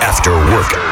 After work.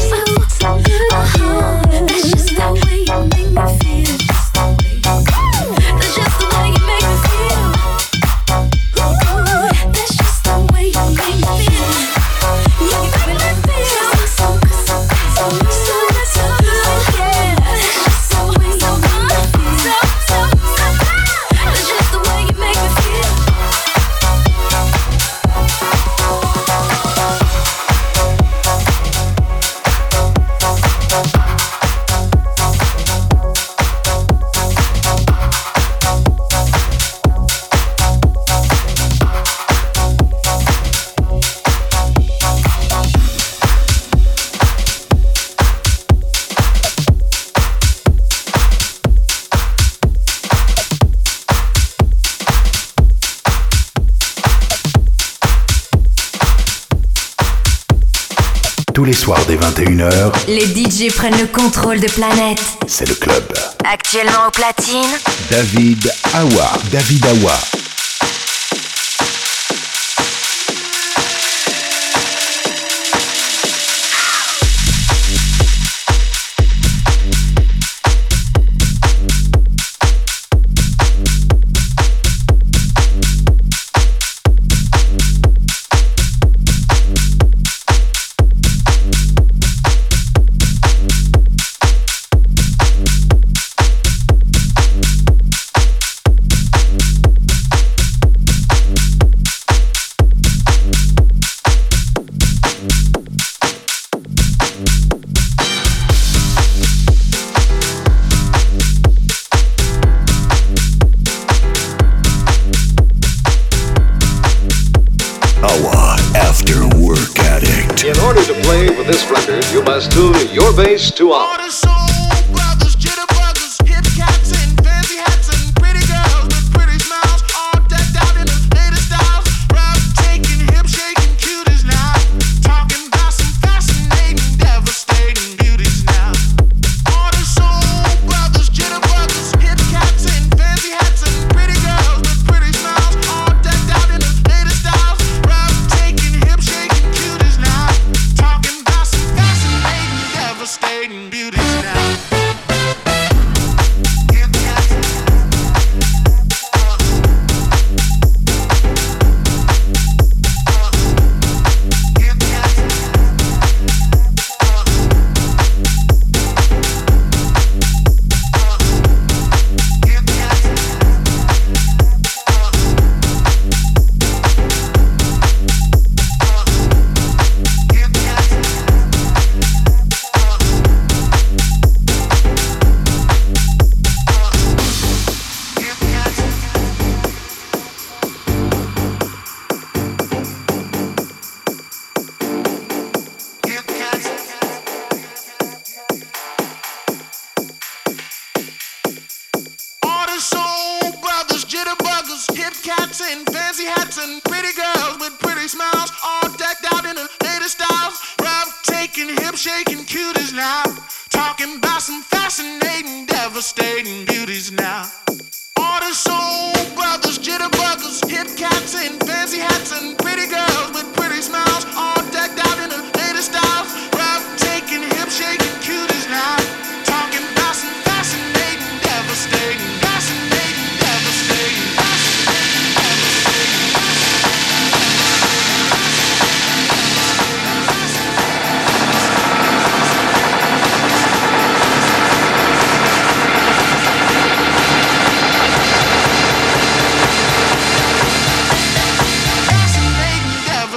Soir les DJ prennent le contrôle de Planète. C'est le club. Actuellement au platine, David Awa. David Awa.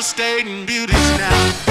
state and beauty's now.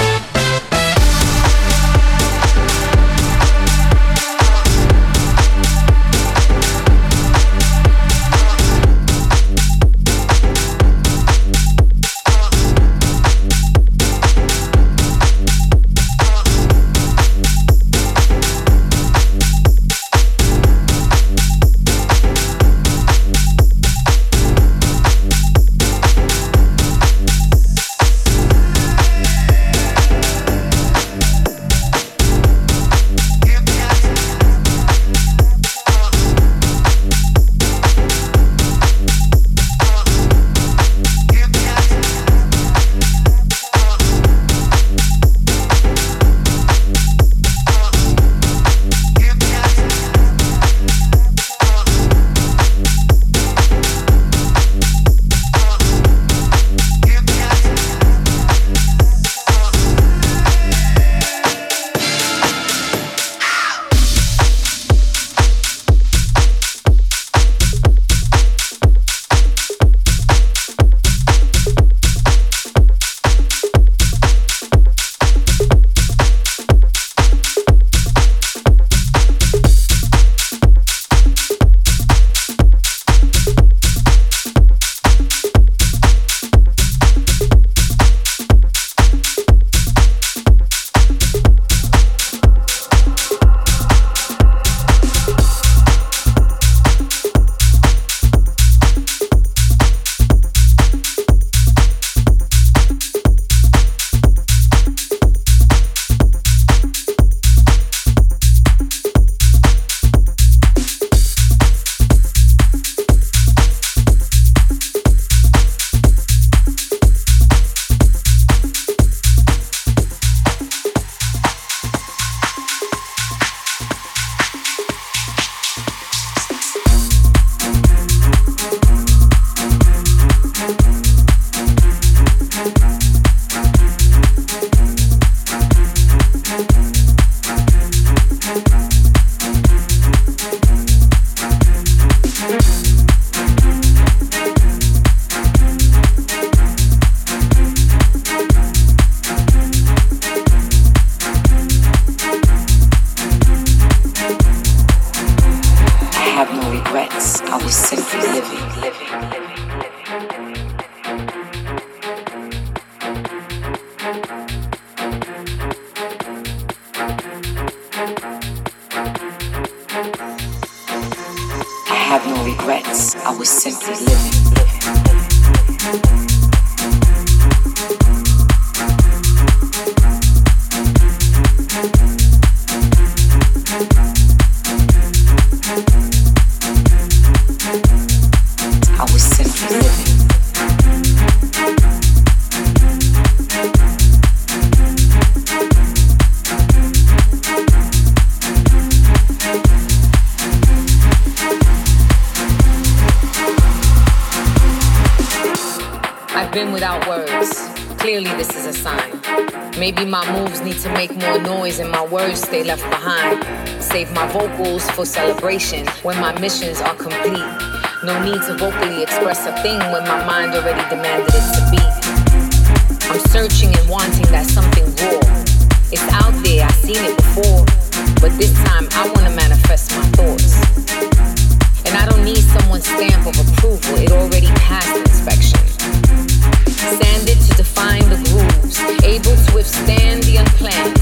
For celebration when my missions are complete. No need to vocally express a thing when my mind already demanded it to be. I'm searching and wanting that something raw. It's out there, I've seen it before. But this time I wanna manifest my thoughts. And I don't need someone's stamp of approval, it already passed inspection. Sanded to define the grooves, able to withstand the unplanned.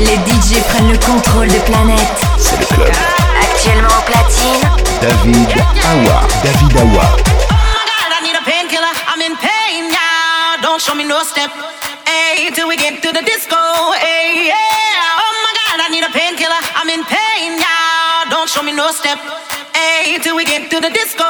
les DJ prennent le contrôle de planète. C'est le club. Actuellement au platine. David Awa. David Awa. Don't show me no step, hey, till we get to the disco, hey, yeah. Oh my God, I need a painkiller. I'm in pain now. Don't show me no step, hey, till we get to the disco,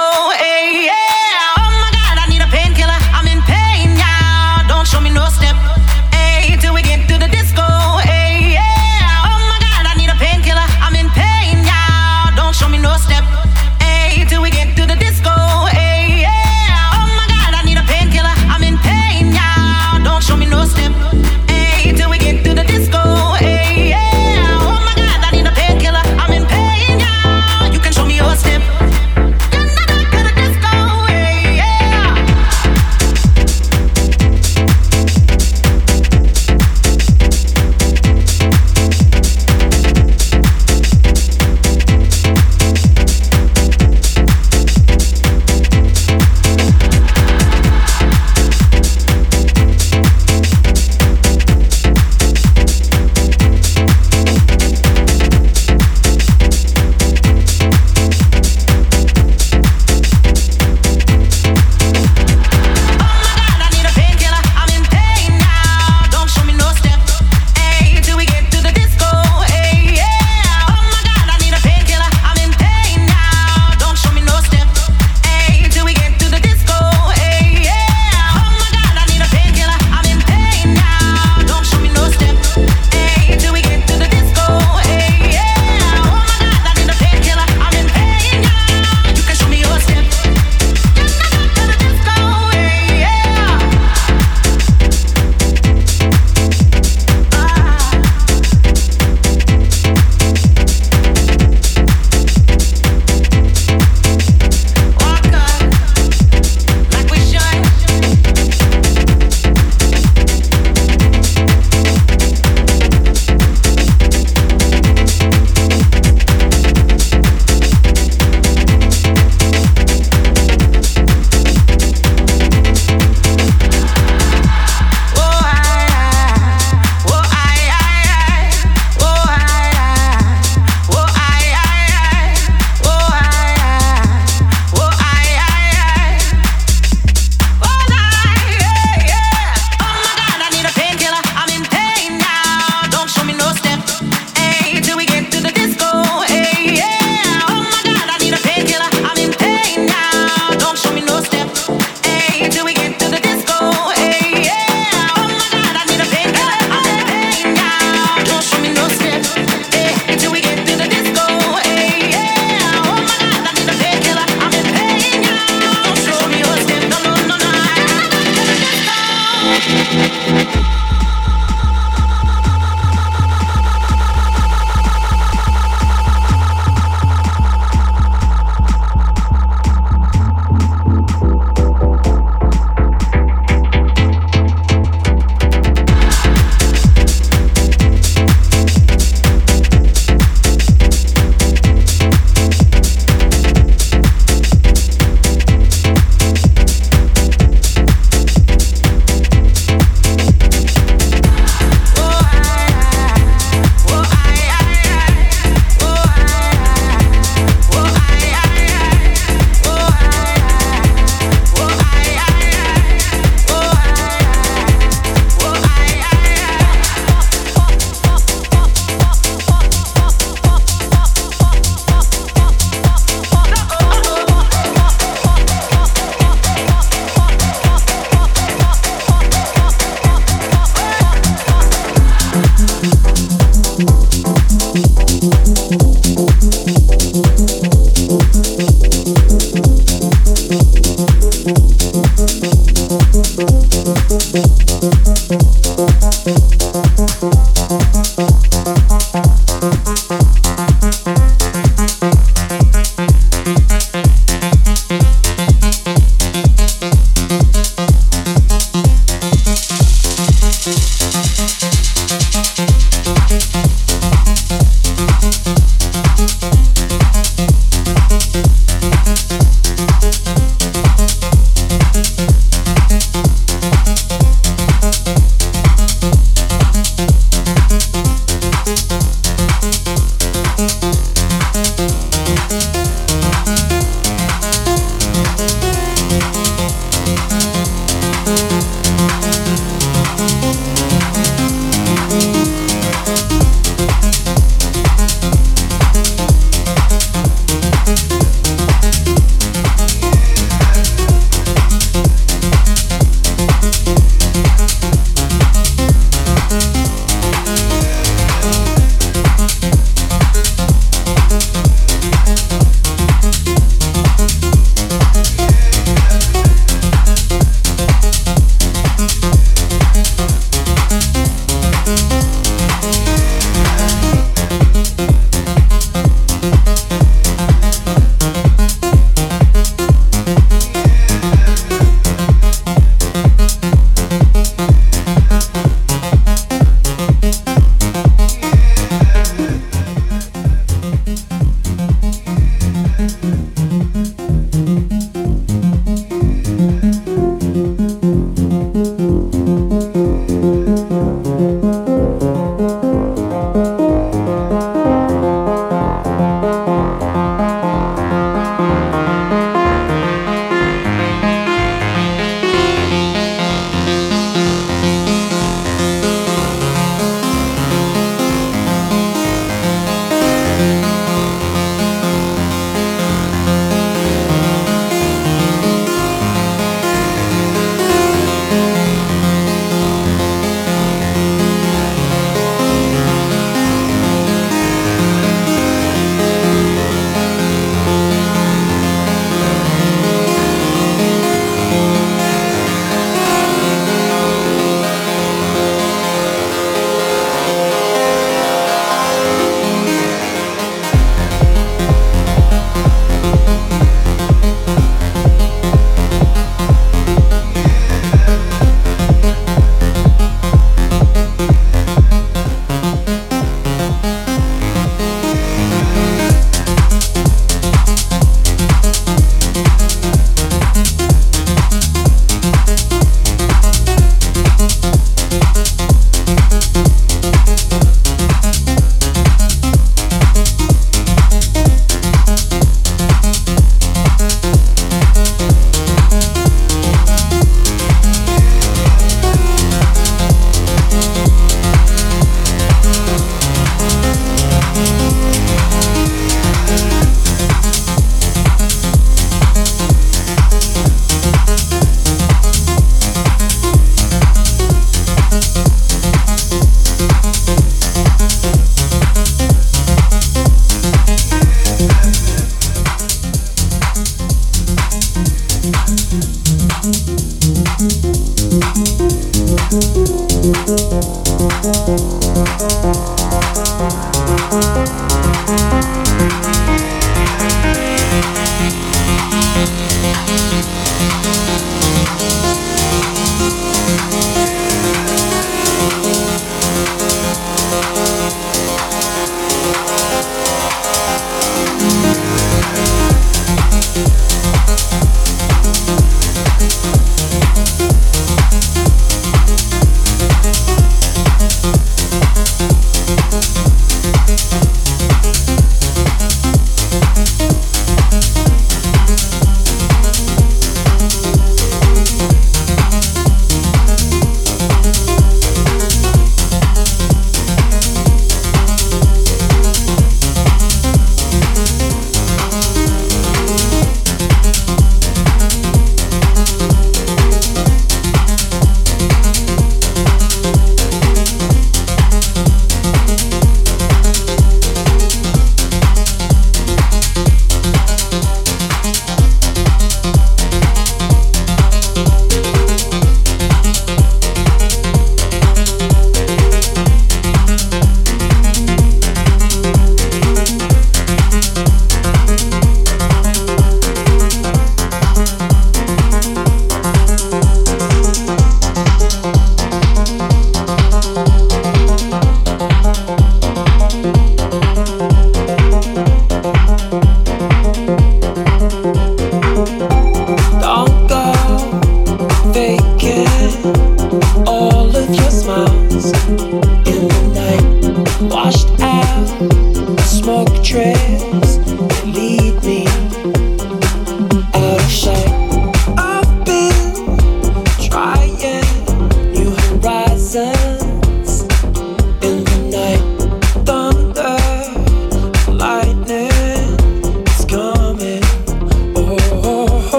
Thank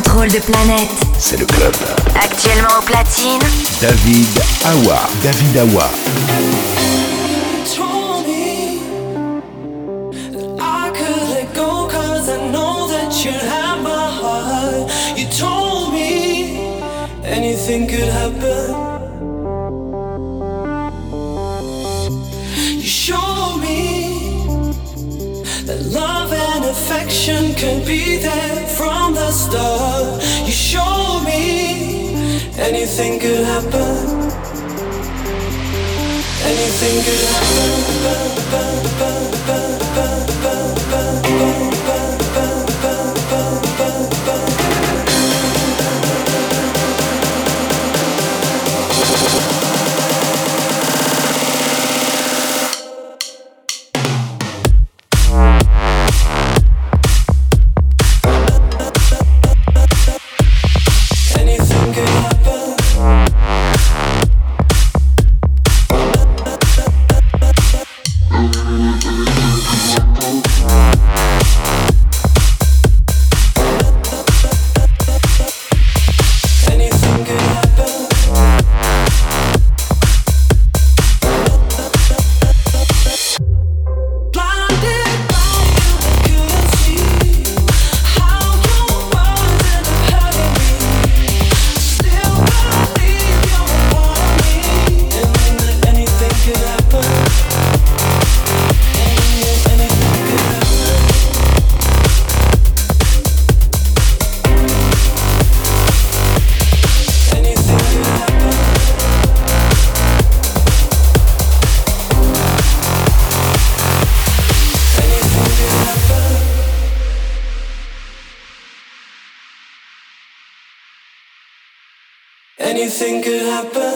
de planète. C'est le club. Actuellement au platine. David Awa. David Awa. You told anything could happen. You show me that love and affection can be there start. You show me anything could happen. Anything could happen. happen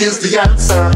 лесбиянца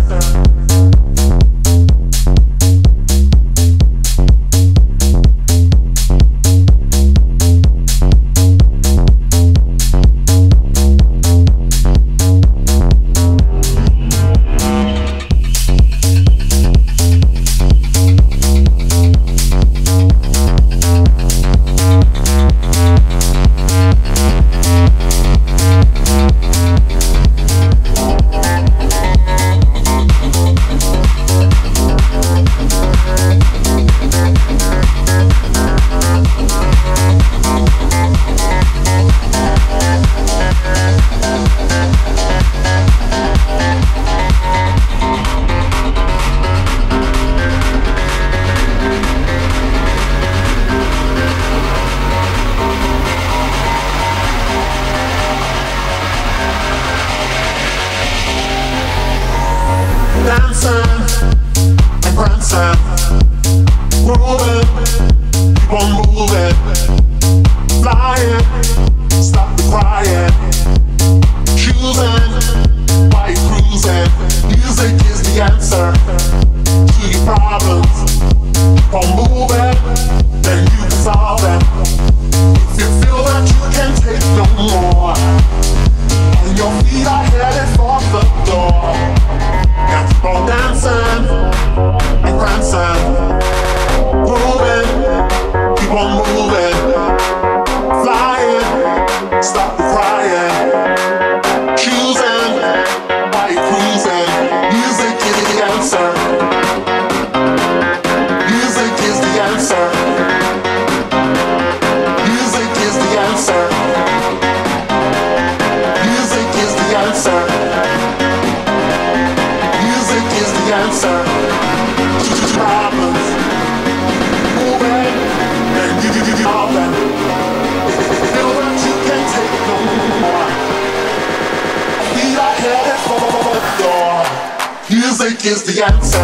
is the answer.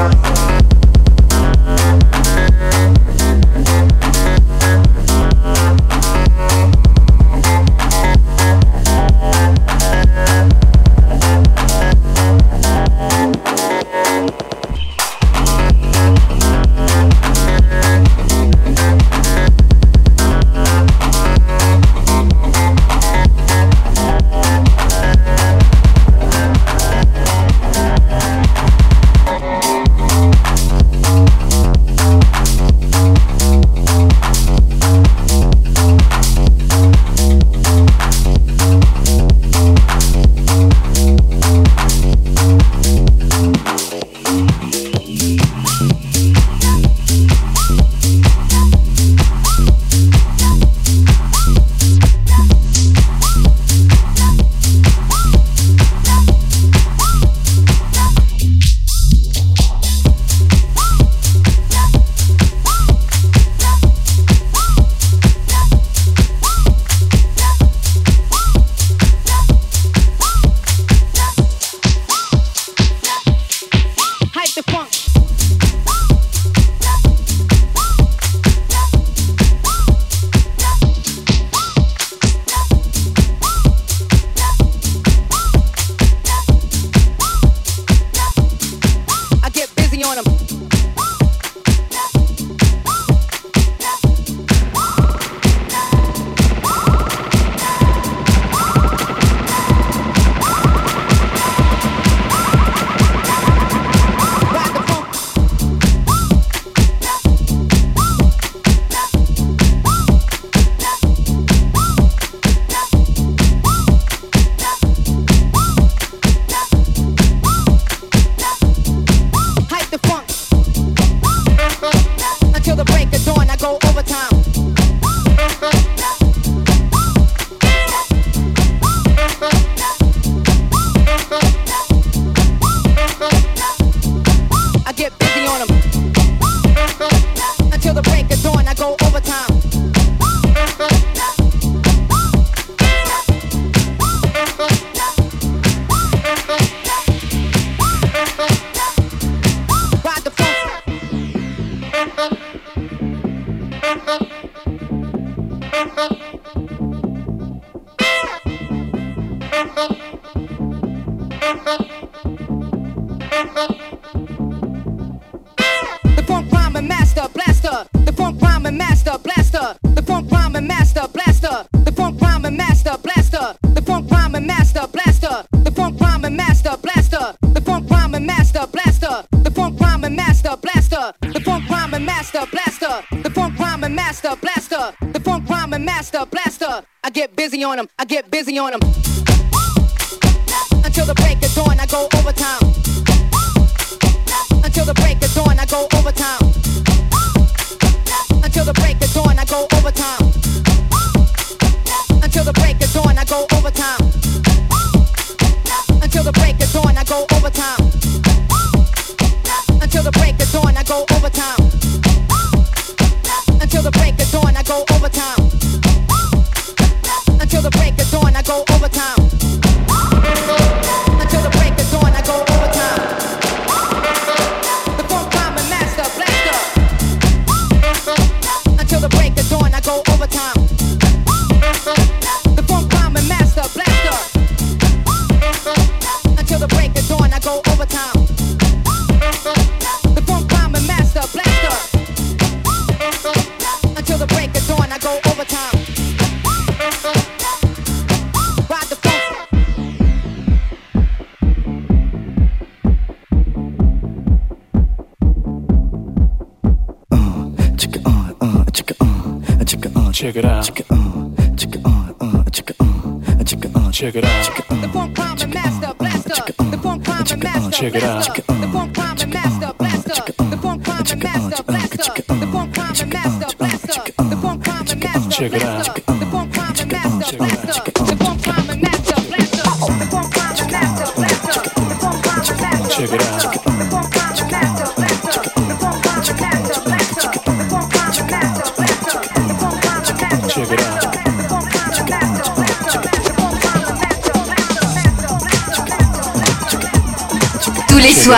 Check it out. Check it out, Check it uh, uh, on. Uh, check it out, Check it out, Check it out. Check it out, check it out, and master blaster. The funk prime and master blaster. Check it out.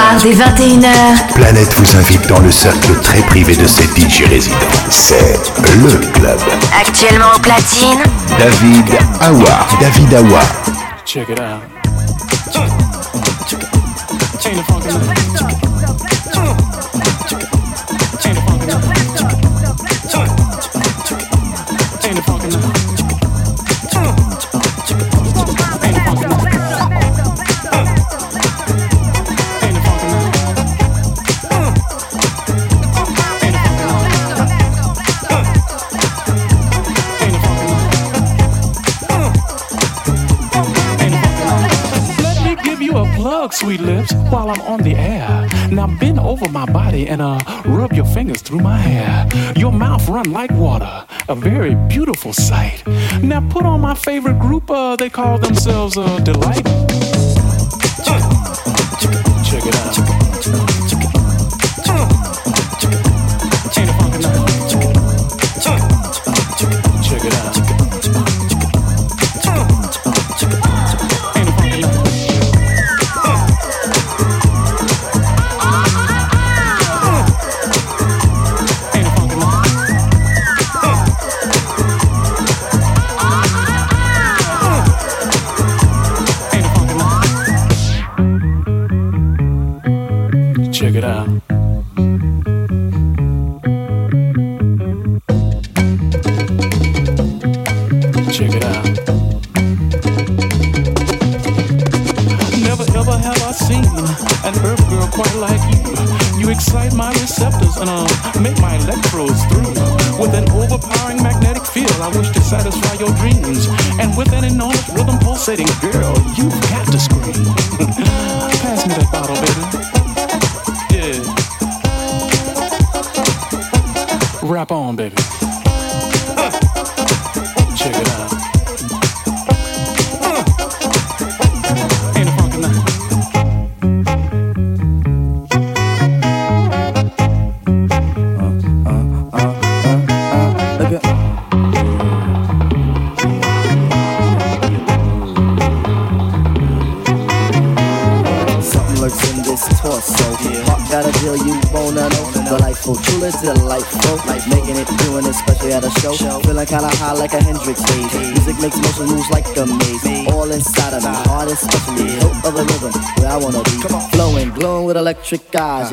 21h. Planète vous invite dans le cercle très privé de ses DJ résidents. C'est le club. Actuellement au platine, David Awa. David Awa. Check it out. Sweet lips while I'm on the air. Now bend over my body and uh, rub your fingers through my hair. Your mouth run like water, a very beautiful sight. Now put on my favorite group, uh, they call themselves uh, Delight. Check it out.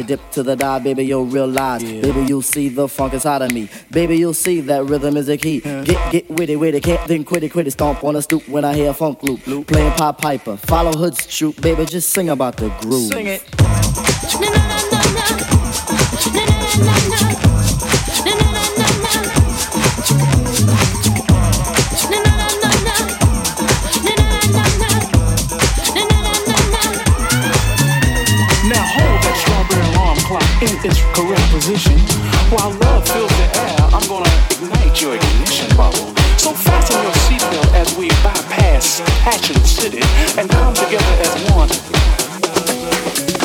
Dip to the die, baby, you'll realize. Baby, you'll see the funk inside of me. Baby, you'll see that rhythm is the key. Get, get witty, witty, can't then quit it, quit it. Stomp on a stoop when I hear a funk loop. loop. Playing Pop Piper, follow Hood's troop. Baby, just sing about the groove. Sing it. Now in its correct position. While love fills the air, I'm gonna ignite your ignition bubble. So fasten your seatbelt as we bypass Hatchet City and come together as one.